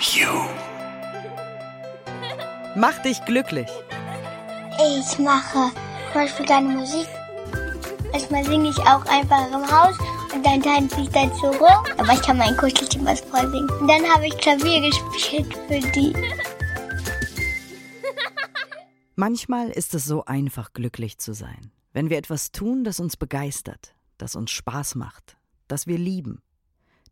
You. Mach dich glücklich. Ich mache zum Beispiel gerne Musik. Manchmal singe ich auch einfach im Haus und dann tanze ich dazu rum. Aber ich kann mein Kuscheltier was vorsingen. Und dann habe ich Klavier gespielt für die. Manchmal ist es so einfach, glücklich zu sein. Wenn wir etwas tun, das uns begeistert, das uns Spaß macht, das wir lieben.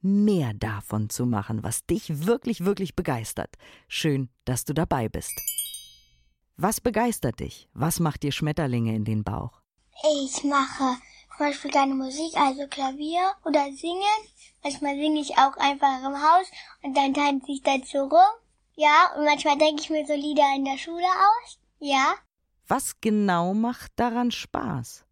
mehr davon zu machen, was dich wirklich, wirklich begeistert. Schön, dass du dabei bist. Was begeistert dich? Was macht dir Schmetterlinge in den Bauch? Ich mache zum Beispiel gerne Musik, also Klavier oder singen. Manchmal singe ich auch einfach im Haus und dann tanze ich dazu rum. Ja, und manchmal denke ich mir so Lieder in der Schule aus. Ja. Was genau macht daran Spaß?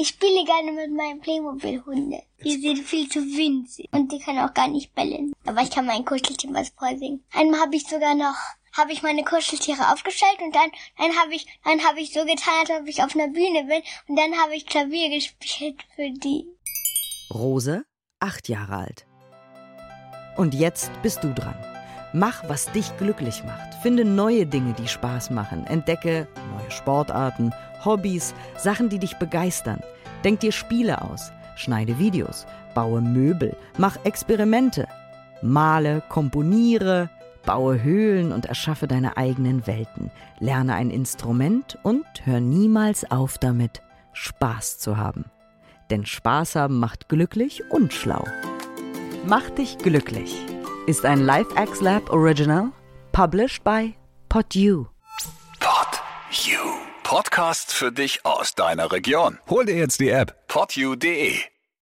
Ich spiele gerne mit meinen Playmobil-Hunde. Die sind viel zu winzig und die können auch gar nicht bellen. Aber ich kann mein Kuscheltier was vorsingen. Einmal habe ich sogar noch habe ich meine Kuscheltiere aufgestellt und dann dann habe ich dann habe ich so getan, als ob ich auf einer Bühne bin und dann habe ich Klavier gespielt für die. Rose, acht Jahre alt. Und jetzt bist du dran. Mach, was dich glücklich macht. Finde neue Dinge, die Spaß machen. Entdecke neue Sportarten, Hobbys, Sachen, die dich begeistern. Denk dir Spiele aus. Schneide Videos. Baue Möbel. Mach Experimente. Male, komponiere. Baue Höhlen und erschaffe deine eigenen Welten. Lerne ein Instrument und hör niemals auf damit, Spaß zu haben. Denn Spaß haben macht glücklich und schlau. Mach dich glücklich ist ein LifeX Lab Original, published by PodU. Pod You. Podcast für dich aus deiner Region. Hol dir jetzt die App podyou.de.